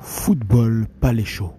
Football Palais Chaud.